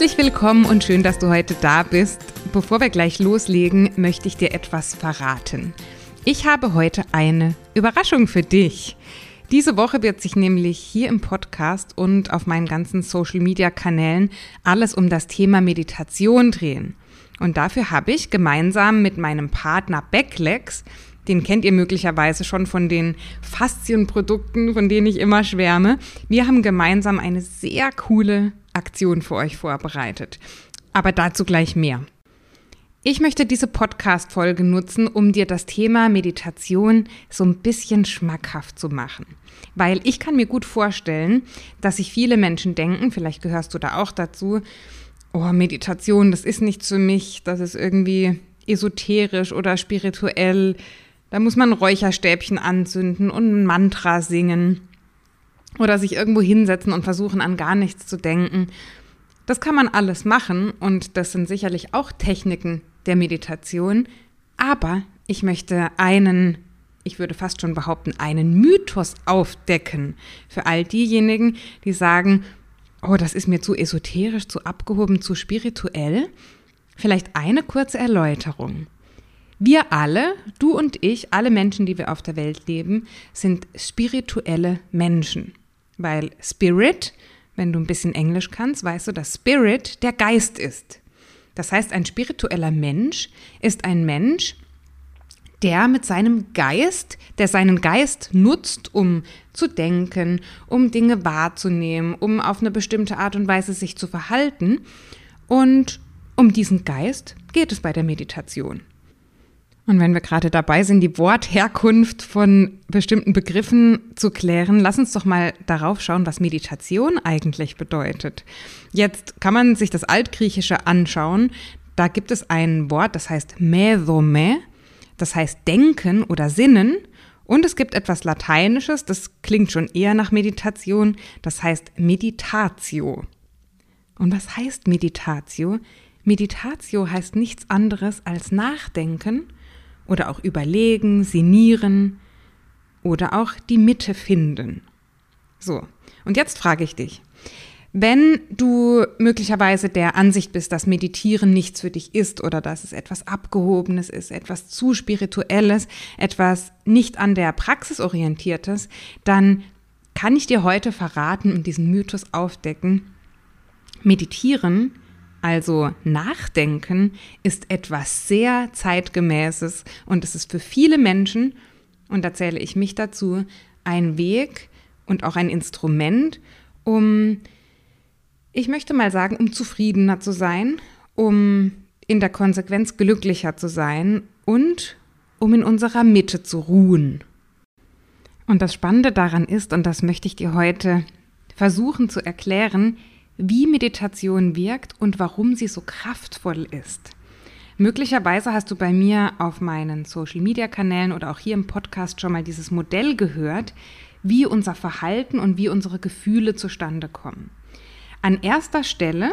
Herzlich willkommen und schön, dass du heute da bist. Bevor wir gleich loslegen, möchte ich dir etwas verraten. Ich habe heute eine Überraschung für dich. Diese Woche wird sich nämlich hier im Podcast und auf meinen ganzen Social-Media-Kanälen alles um das Thema Meditation drehen. Und dafür habe ich gemeinsam mit meinem Partner Backlegs, den kennt ihr möglicherweise schon von den Faszienprodukten, von denen ich immer schwärme, wir haben gemeinsam eine sehr coole Aktion für euch vorbereitet. Aber dazu gleich mehr. Ich möchte diese Podcast-Folge nutzen, um dir das Thema Meditation so ein bisschen schmackhaft zu machen. Weil ich kann mir gut vorstellen, dass sich viele Menschen denken, vielleicht gehörst du da auch dazu, oh, Meditation, das ist nichts für mich, das ist irgendwie esoterisch oder spirituell. Da muss man Räucherstäbchen anzünden und ein Mantra singen oder sich irgendwo hinsetzen und versuchen an gar nichts zu denken. Das kann man alles machen und das sind sicherlich auch Techniken der Meditation, aber ich möchte einen, ich würde fast schon behaupten, einen Mythos aufdecken für all diejenigen, die sagen, oh, das ist mir zu esoterisch, zu abgehoben, zu spirituell. Vielleicht eine kurze Erläuterung. Wir alle, du und ich, alle Menschen, die wir auf der Welt leben, sind spirituelle Menschen. Weil Spirit, wenn du ein bisschen Englisch kannst, weißt du, dass Spirit der Geist ist. Das heißt, ein spiritueller Mensch ist ein Mensch, der mit seinem Geist, der seinen Geist nutzt, um zu denken, um Dinge wahrzunehmen, um auf eine bestimmte Art und Weise sich zu verhalten. Und um diesen Geist geht es bei der Meditation. Und wenn wir gerade dabei sind, die Wortherkunft von bestimmten Begriffen zu klären, lass uns doch mal darauf schauen, was Meditation eigentlich bedeutet. Jetzt kann man sich das Altgriechische anschauen. Da gibt es ein Wort, das heißt medome, das heißt denken oder sinnen. Und es gibt etwas Lateinisches, das klingt schon eher nach Meditation, das heißt Meditatio. Und was heißt Meditatio? Meditatio heißt nichts anderes als Nachdenken oder auch überlegen, sinnieren oder auch die Mitte finden. So, und jetzt frage ich dich, wenn du möglicherweise der Ansicht bist, dass Meditieren nichts für dich ist oder dass es etwas Abgehobenes ist, etwas zu spirituelles, etwas nicht an der Praxis orientiertes, dann kann ich dir heute verraten und diesen Mythos aufdecken. Meditieren also Nachdenken ist etwas sehr zeitgemäßes und es ist für viele Menschen, und da zähle ich mich dazu, ein Weg und auch ein Instrument, um, ich möchte mal sagen, um zufriedener zu sein, um in der Konsequenz glücklicher zu sein und um in unserer Mitte zu ruhen. Und das Spannende daran ist, und das möchte ich dir heute versuchen zu erklären, wie Meditation wirkt und warum sie so kraftvoll ist. Möglicherweise hast du bei mir auf meinen Social-Media-Kanälen oder auch hier im Podcast schon mal dieses Modell gehört, wie unser Verhalten und wie unsere Gefühle zustande kommen. An erster Stelle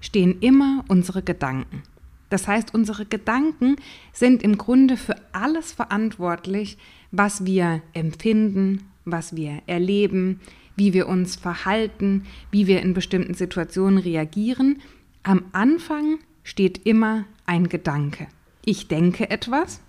stehen immer unsere Gedanken. Das heißt, unsere Gedanken sind im Grunde für alles verantwortlich, was wir empfinden, was wir erleben, wie wir uns verhalten, wie wir in bestimmten Situationen reagieren. Am Anfang steht immer ein Gedanke. Ich denke etwas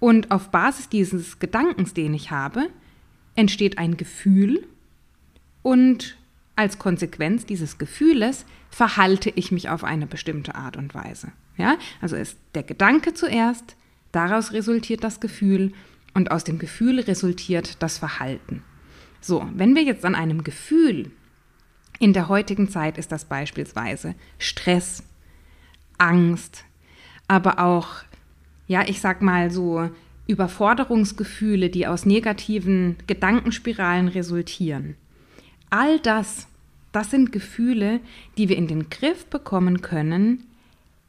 und auf Basis dieses Gedankens, den ich habe, entsteht ein Gefühl und als Konsequenz dieses Gefühles verhalte ich mich auf eine bestimmte Art und Weise. Ja? Also ist der Gedanke zuerst, daraus resultiert das Gefühl und aus dem Gefühl resultiert das Verhalten. So, wenn wir jetzt an einem Gefühl, in der heutigen Zeit ist das beispielsweise Stress, Angst, aber auch, ja, ich sag mal so Überforderungsgefühle, die aus negativen Gedankenspiralen resultieren. All das, das sind Gefühle, die wir in den Griff bekommen können,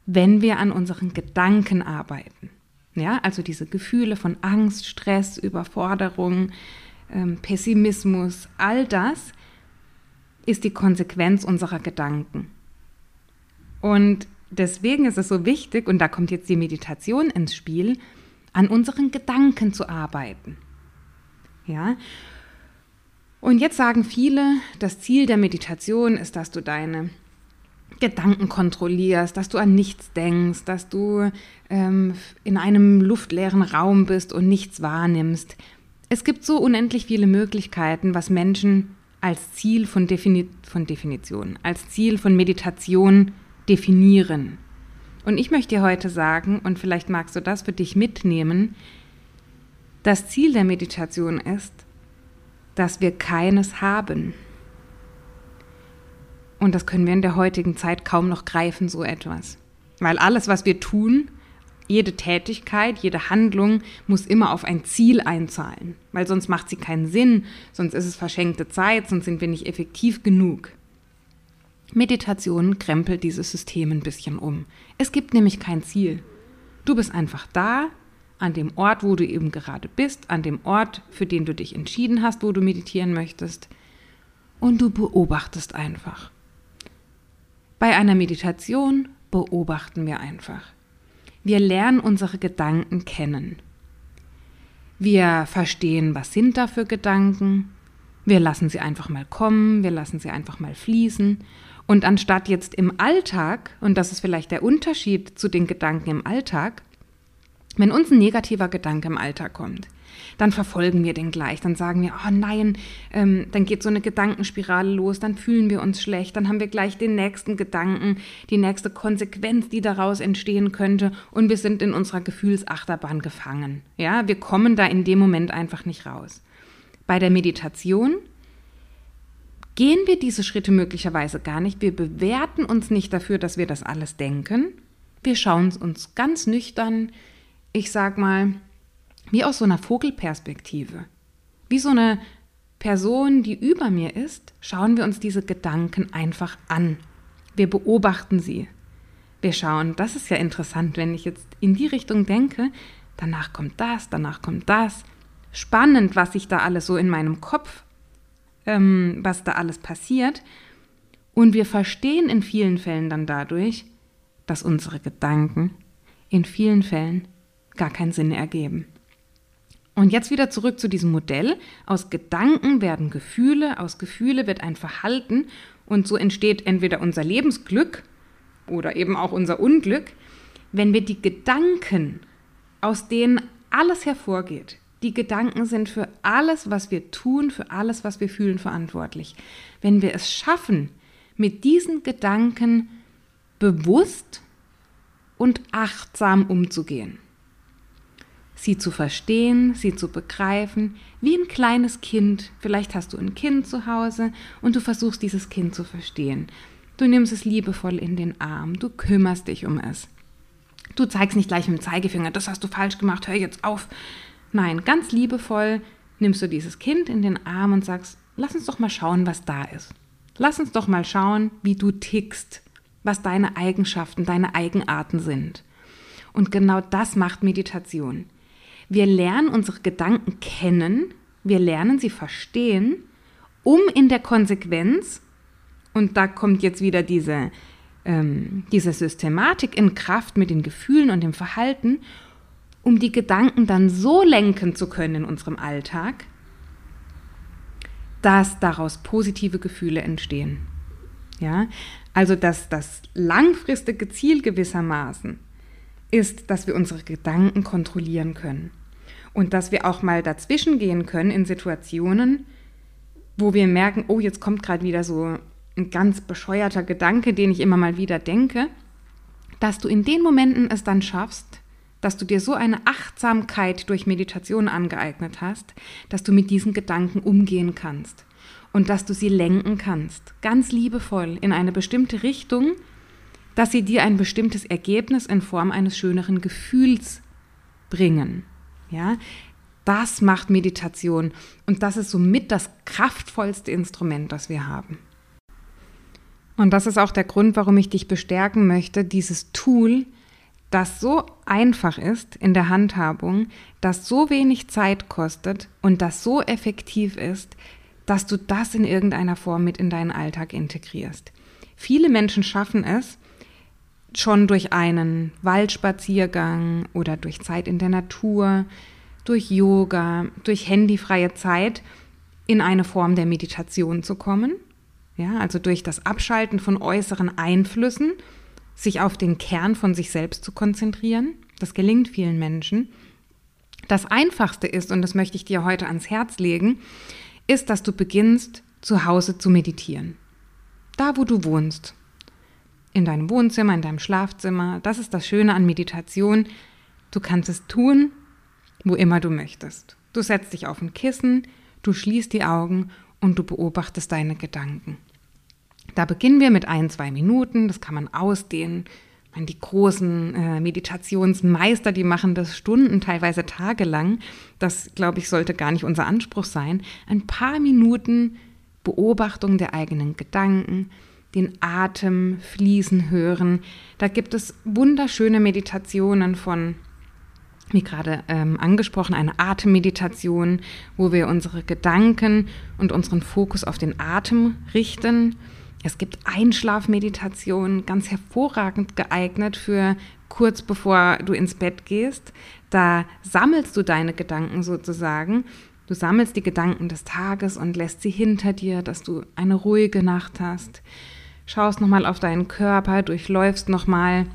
wenn wir an unseren Gedanken arbeiten. Ja, also diese Gefühle von Angst, Stress, Überforderung, Pessimismus, all das ist die Konsequenz unserer Gedanken. Und deswegen ist es so wichtig, und da kommt jetzt die Meditation ins Spiel, an unseren Gedanken zu arbeiten. Ja? Und jetzt sagen viele, das Ziel der Meditation ist, dass du deine Gedanken kontrollierst, dass du an nichts denkst, dass du ähm, in einem luftleeren Raum bist und nichts wahrnimmst. Es gibt so unendlich viele Möglichkeiten, was Menschen als Ziel von, Defini von Definition, als Ziel von Meditation definieren. Und ich möchte dir heute sagen, und vielleicht magst du das für dich mitnehmen, das Ziel der Meditation ist, dass wir keines haben. Und das können wir in der heutigen Zeit kaum noch greifen, so etwas. Weil alles, was wir tun, jede Tätigkeit, jede Handlung muss immer auf ein Ziel einzahlen, weil sonst macht sie keinen Sinn, sonst ist es verschenkte Zeit, sonst sind wir nicht effektiv genug. Meditation krempelt dieses System ein bisschen um. Es gibt nämlich kein Ziel. Du bist einfach da, an dem Ort, wo du eben gerade bist, an dem Ort, für den du dich entschieden hast, wo du meditieren möchtest, und du beobachtest einfach. Bei einer Meditation beobachten wir einfach. Wir lernen unsere Gedanken kennen. Wir verstehen, was sind da für Gedanken. Wir lassen sie einfach mal kommen, wir lassen sie einfach mal fließen. Und anstatt jetzt im Alltag, und das ist vielleicht der Unterschied zu den Gedanken im Alltag, wenn uns ein negativer Gedanke im Alltag kommt, dann verfolgen wir den gleich. Dann sagen wir, oh nein, ähm, dann geht so eine Gedankenspirale los, dann fühlen wir uns schlecht, dann haben wir gleich den nächsten Gedanken, die nächste Konsequenz, die daraus entstehen könnte und wir sind in unserer Gefühlsachterbahn gefangen. Ja, wir kommen da in dem Moment einfach nicht raus. Bei der Meditation gehen wir diese Schritte möglicherweise gar nicht. Wir bewerten uns nicht dafür, dass wir das alles denken. Wir schauen es uns ganz nüchtern, ich sag mal, wie aus so einer Vogelperspektive. Wie so eine Person, die über mir ist, schauen wir uns diese Gedanken einfach an. Wir beobachten sie. Wir schauen, das ist ja interessant, wenn ich jetzt in die Richtung denke, danach kommt das, danach kommt das. Spannend, was sich da alles so in meinem Kopf, ähm, was da alles passiert. Und wir verstehen in vielen Fällen dann dadurch, dass unsere Gedanken in vielen Fällen gar keinen Sinn ergeben. Und jetzt wieder zurück zu diesem Modell. Aus Gedanken werden Gefühle, aus Gefühle wird ein Verhalten und so entsteht entweder unser Lebensglück oder eben auch unser Unglück, wenn wir die Gedanken, aus denen alles hervorgeht, die Gedanken sind für alles, was wir tun, für alles, was wir fühlen, verantwortlich. Wenn wir es schaffen, mit diesen Gedanken bewusst und achtsam umzugehen, sie zu verstehen, sie zu begreifen, wie ein kleines Kind. Vielleicht hast du ein Kind zu Hause und du versuchst dieses Kind zu verstehen. Du nimmst es liebevoll in den Arm, du kümmerst dich um es. Du zeigst nicht gleich mit dem Zeigefinger, das hast du falsch gemacht, hör jetzt auf. Nein, ganz liebevoll nimmst du dieses Kind in den Arm und sagst, lass uns doch mal schauen, was da ist. Lass uns doch mal schauen, wie du tickst, was deine Eigenschaften, deine Eigenarten sind. Und genau das macht Meditation. Wir lernen unsere Gedanken kennen, wir lernen sie verstehen, um in der Konsequenz, und da kommt jetzt wieder diese, ähm, diese Systematik in Kraft mit den Gefühlen und dem Verhalten, um die Gedanken dann so lenken zu können in unserem Alltag, dass daraus positive Gefühle entstehen. Ja, also dass das langfristige Ziel gewissermaßen ist, dass wir unsere Gedanken kontrollieren können. Und dass wir auch mal dazwischen gehen können in Situationen, wo wir merken, oh, jetzt kommt gerade wieder so ein ganz bescheuerter Gedanke, den ich immer mal wieder denke, dass du in den Momenten es dann schaffst, dass du dir so eine Achtsamkeit durch Meditation angeeignet hast, dass du mit diesen Gedanken umgehen kannst und dass du sie lenken kannst, ganz liebevoll in eine bestimmte Richtung, dass sie dir ein bestimmtes Ergebnis in Form eines schöneren Gefühls bringen. Ja, das macht Meditation und das ist somit das kraftvollste Instrument, das wir haben. Und das ist auch der Grund, warum ich dich bestärken möchte, dieses Tool, das so einfach ist in der Handhabung, das so wenig Zeit kostet und das so effektiv ist, dass du das in irgendeiner Form mit in deinen Alltag integrierst. Viele Menschen schaffen es, schon durch einen Waldspaziergang oder durch Zeit in der Natur, durch Yoga, durch handyfreie Zeit in eine Form der Meditation zu kommen. Ja, also durch das Abschalten von äußeren Einflüssen, sich auf den Kern von sich selbst zu konzentrieren. Das gelingt vielen Menschen. Das Einfachste ist, und das möchte ich dir heute ans Herz legen, ist, dass du beginnst, zu Hause zu meditieren. Da, wo du wohnst. In deinem Wohnzimmer, in deinem Schlafzimmer. Das ist das Schöne an Meditation. Du kannst es tun, wo immer du möchtest. Du setzt dich auf ein Kissen, du schließt die Augen und du beobachtest deine Gedanken. Da beginnen wir mit ein, zwei Minuten, das kann man ausdehnen. Meine, die großen äh, Meditationsmeister, die machen das Stunden, teilweise tagelang. Das, glaube ich, sollte gar nicht unser Anspruch sein. Ein paar Minuten Beobachtung der eigenen Gedanken, den Atem fließen hören. Da gibt es wunderschöne Meditationen von wie gerade ähm, angesprochen, eine Atemmeditation, wo wir unsere Gedanken und unseren Fokus auf den Atem richten. Es gibt Einschlafmeditationen, ganz hervorragend geeignet für kurz bevor du ins Bett gehst. Da sammelst du deine Gedanken sozusagen. Du sammelst die Gedanken des Tages und lässt sie hinter dir, dass du eine ruhige Nacht hast. Schaust nochmal auf deinen Körper, durchläufst nochmal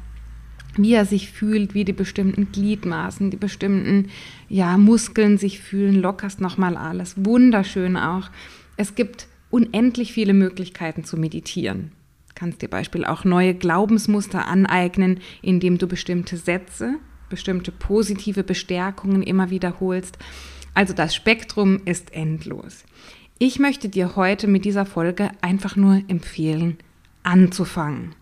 wie er sich fühlt, wie die bestimmten Gliedmaßen, die bestimmten ja, Muskeln sich fühlen, lockerst nochmal alles. Wunderschön auch. Es gibt unendlich viele Möglichkeiten zu meditieren. Du kannst dir Beispiel auch neue Glaubensmuster aneignen, indem du bestimmte Sätze, bestimmte positive Bestärkungen immer wiederholst. Also das Spektrum ist endlos. Ich möchte dir heute mit dieser Folge einfach nur empfehlen, anzufangen.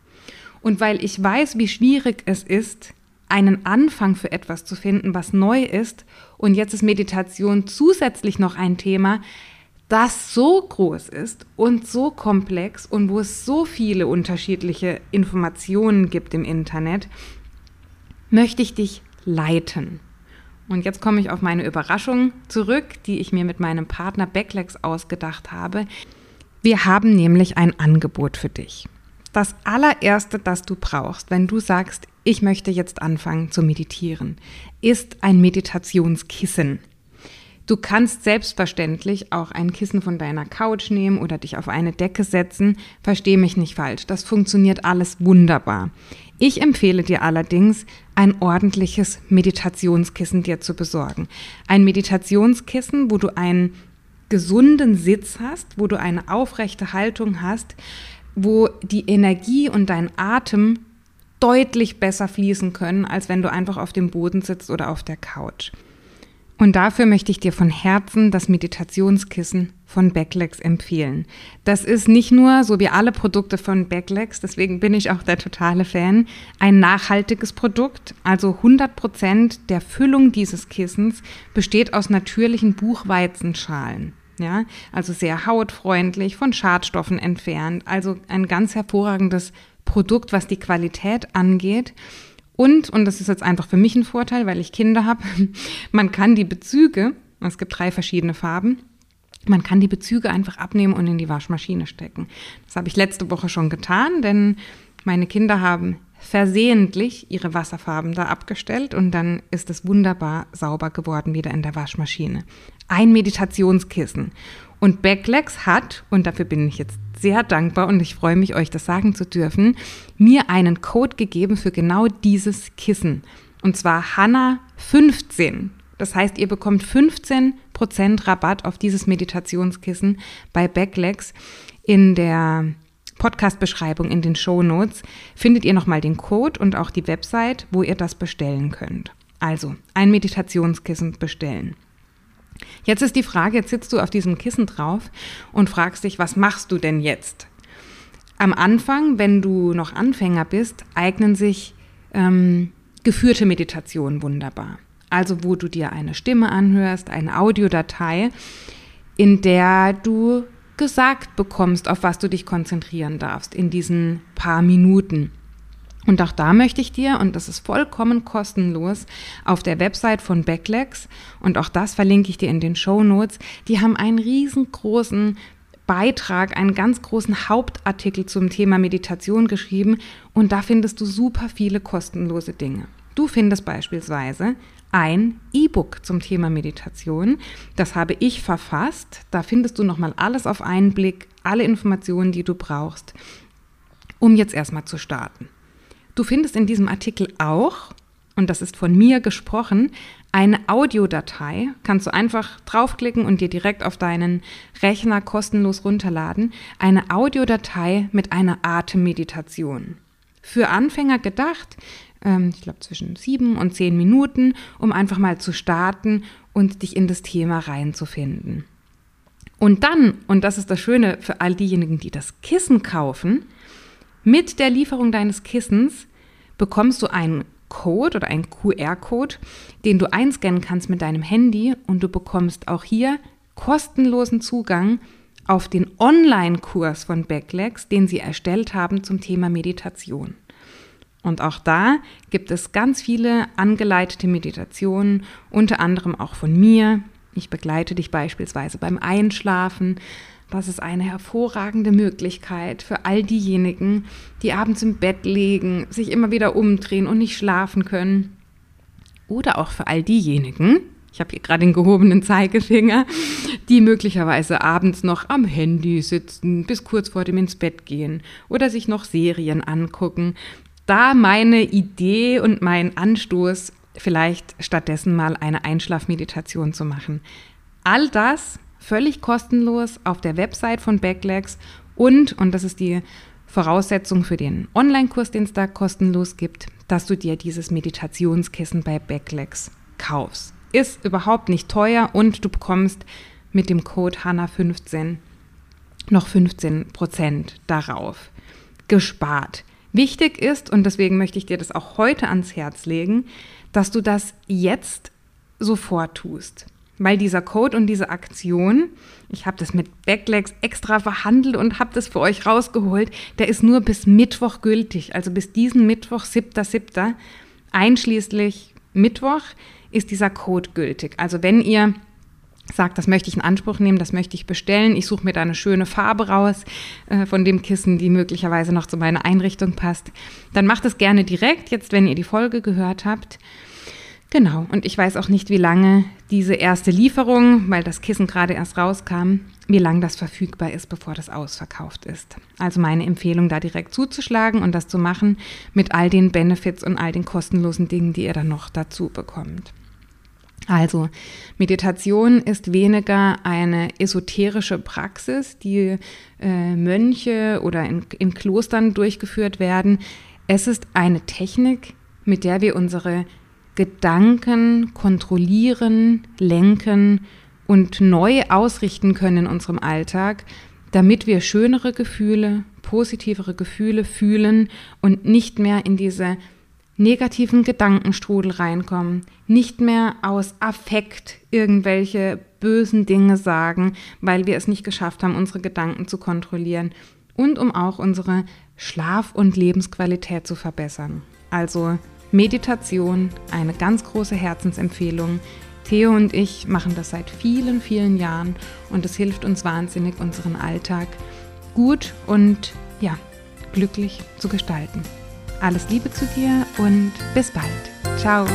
Und weil ich weiß, wie schwierig es ist, einen Anfang für etwas zu finden, was neu ist, und jetzt ist Meditation zusätzlich noch ein Thema, das so groß ist und so komplex und wo es so viele unterschiedliche Informationen gibt im Internet, möchte ich dich leiten. Und jetzt komme ich auf meine Überraschung zurück, die ich mir mit meinem Partner Backlegs ausgedacht habe. Wir haben nämlich ein Angebot für dich. Das allererste, das du brauchst, wenn du sagst, ich möchte jetzt anfangen zu meditieren, ist ein Meditationskissen. Du kannst selbstverständlich auch ein Kissen von deiner Couch nehmen oder dich auf eine Decke setzen. Versteh mich nicht falsch, das funktioniert alles wunderbar. Ich empfehle dir allerdings, ein ordentliches Meditationskissen dir zu besorgen. Ein Meditationskissen, wo du einen gesunden Sitz hast, wo du eine aufrechte Haltung hast, wo die Energie und dein Atem deutlich besser fließen können, als wenn du einfach auf dem Boden sitzt oder auf der Couch. Und dafür möchte ich dir von Herzen das Meditationskissen von Backlegs empfehlen. Das ist nicht nur, so wie alle Produkte von Backlegs, deswegen bin ich auch der totale Fan, ein nachhaltiges Produkt. Also 100 Prozent der Füllung dieses Kissens besteht aus natürlichen Buchweizenschalen. Ja, also sehr hautfreundlich, von Schadstoffen entfernt. Also ein ganz hervorragendes Produkt, was die Qualität angeht. Und, und das ist jetzt einfach für mich ein Vorteil, weil ich Kinder habe, man kann die Bezüge, es gibt drei verschiedene Farben, man kann die Bezüge einfach abnehmen und in die Waschmaschine stecken. Das habe ich letzte Woche schon getan, denn meine Kinder haben versehentlich ihre Wasserfarben da abgestellt und dann ist es wunderbar sauber geworden wieder in der Waschmaschine. Ein Meditationskissen. Und Backlegs hat, und dafür bin ich jetzt sehr dankbar und ich freue mich, euch das sagen zu dürfen, mir einen Code gegeben für genau dieses Kissen. Und zwar Hanna 15. Das heißt, ihr bekommt 15% Rabatt auf dieses Meditationskissen bei Backlegs in der Podcast-Beschreibung in den Show Notes findet ihr nochmal den Code und auch die Website, wo ihr das bestellen könnt. Also ein Meditationskissen bestellen. Jetzt ist die Frage, jetzt sitzt du auf diesem Kissen drauf und fragst dich, was machst du denn jetzt? Am Anfang, wenn du noch Anfänger bist, eignen sich ähm, geführte Meditationen wunderbar. Also wo du dir eine Stimme anhörst, eine Audiodatei, in der du gesagt bekommst, auf was du dich konzentrieren darfst in diesen paar Minuten. Und auch da möchte ich dir, und das ist vollkommen kostenlos, auf der Website von Backlegs, und auch das verlinke ich dir in den Show Notes, die haben einen riesengroßen Beitrag, einen ganz großen Hauptartikel zum Thema Meditation geschrieben und da findest du super viele kostenlose Dinge. Du findest beispielsweise ein E-Book zum Thema Meditation. Das habe ich verfasst. Da findest du nochmal alles auf einen Blick, alle Informationen, die du brauchst, um jetzt erstmal zu starten. Du findest in diesem Artikel auch, und das ist von mir gesprochen, eine Audiodatei. Kannst du einfach draufklicken und dir direkt auf deinen Rechner kostenlos runterladen. Eine Audiodatei mit einer Atemmeditation. Für Anfänger gedacht, ähm, ich glaube zwischen sieben und zehn Minuten, um einfach mal zu starten und dich in das Thema reinzufinden. Und dann, und das ist das Schöne für all diejenigen, die das Kissen kaufen, mit der Lieferung deines Kissens bekommst du einen Code oder einen QR-Code, den du einscannen kannst mit deinem Handy und du bekommst auch hier kostenlosen Zugang auf den Online-Kurs von Backlegs, den sie erstellt haben zum Thema Meditation. Und auch da gibt es ganz viele angeleitete Meditationen, unter anderem auch von mir. Ich begleite dich beispielsweise beim Einschlafen. Das ist eine hervorragende Möglichkeit für all diejenigen, die abends im Bett liegen, sich immer wieder umdrehen und nicht schlafen können. Oder auch für all diejenigen, ich habe hier gerade den gehobenen Zeigefinger, die möglicherweise abends noch am Handy sitzen, bis kurz vor dem ins Bett gehen oder sich noch Serien angucken da meine Idee und mein Anstoß, vielleicht stattdessen mal eine Einschlafmeditation zu machen. All das völlig kostenlos auf der Website von Backlegs und, und das ist die Voraussetzung für den Online-Kurs, den es da kostenlos gibt, dass du dir dieses Meditationskissen bei Backlegs kaufst. Ist überhaupt nicht teuer und du bekommst mit dem Code HANA15 noch 15 Prozent darauf gespart. Wichtig ist, und deswegen möchte ich dir das auch heute ans Herz legen, dass du das jetzt sofort tust. Weil dieser Code und diese Aktion, ich habe das mit Backlegs extra verhandelt und habe das für euch rausgeholt, der ist nur bis Mittwoch gültig. Also bis diesen Mittwoch, 7.7., einschließlich Mittwoch, ist dieser Code gültig. Also wenn ihr sagt, das möchte ich in Anspruch nehmen, das möchte ich bestellen. Ich suche mir da eine schöne Farbe raus äh, von dem Kissen, die möglicherweise noch zu meiner Einrichtung passt. Dann macht es gerne direkt, jetzt wenn ihr die Folge gehört habt. Genau, und ich weiß auch nicht, wie lange diese erste Lieferung, weil das Kissen gerade erst rauskam, wie lange das verfügbar ist, bevor das ausverkauft ist. Also meine Empfehlung, da direkt zuzuschlagen und das zu machen mit all den Benefits und all den kostenlosen Dingen, die ihr dann noch dazu bekommt. Also Meditation ist weniger eine esoterische Praxis, die äh, Mönche oder in, in Klostern durchgeführt werden. Es ist eine Technik, mit der wir unsere Gedanken kontrollieren, lenken und neu ausrichten können in unserem Alltag, damit wir schönere Gefühle, positivere Gefühle fühlen und nicht mehr in diese negativen Gedankenstrudel reinkommen, nicht mehr aus Affekt irgendwelche bösen Dinge sagen, weil wir es nicht geschafft haben, unsere Gedanken zu kontrollieren und um auch unsere Schlaf- und Lebensqualität zu verbessern. Also Meditation, eine ganz große Herzensempfehlung. Theo und ich machen das seit vielen, vielen Jahren und es hilft uns wahnsinnig, unseren Alltag gut und ja, glücklich zu gestalten. Alles Liebe zu dir und bis bald. Ciao.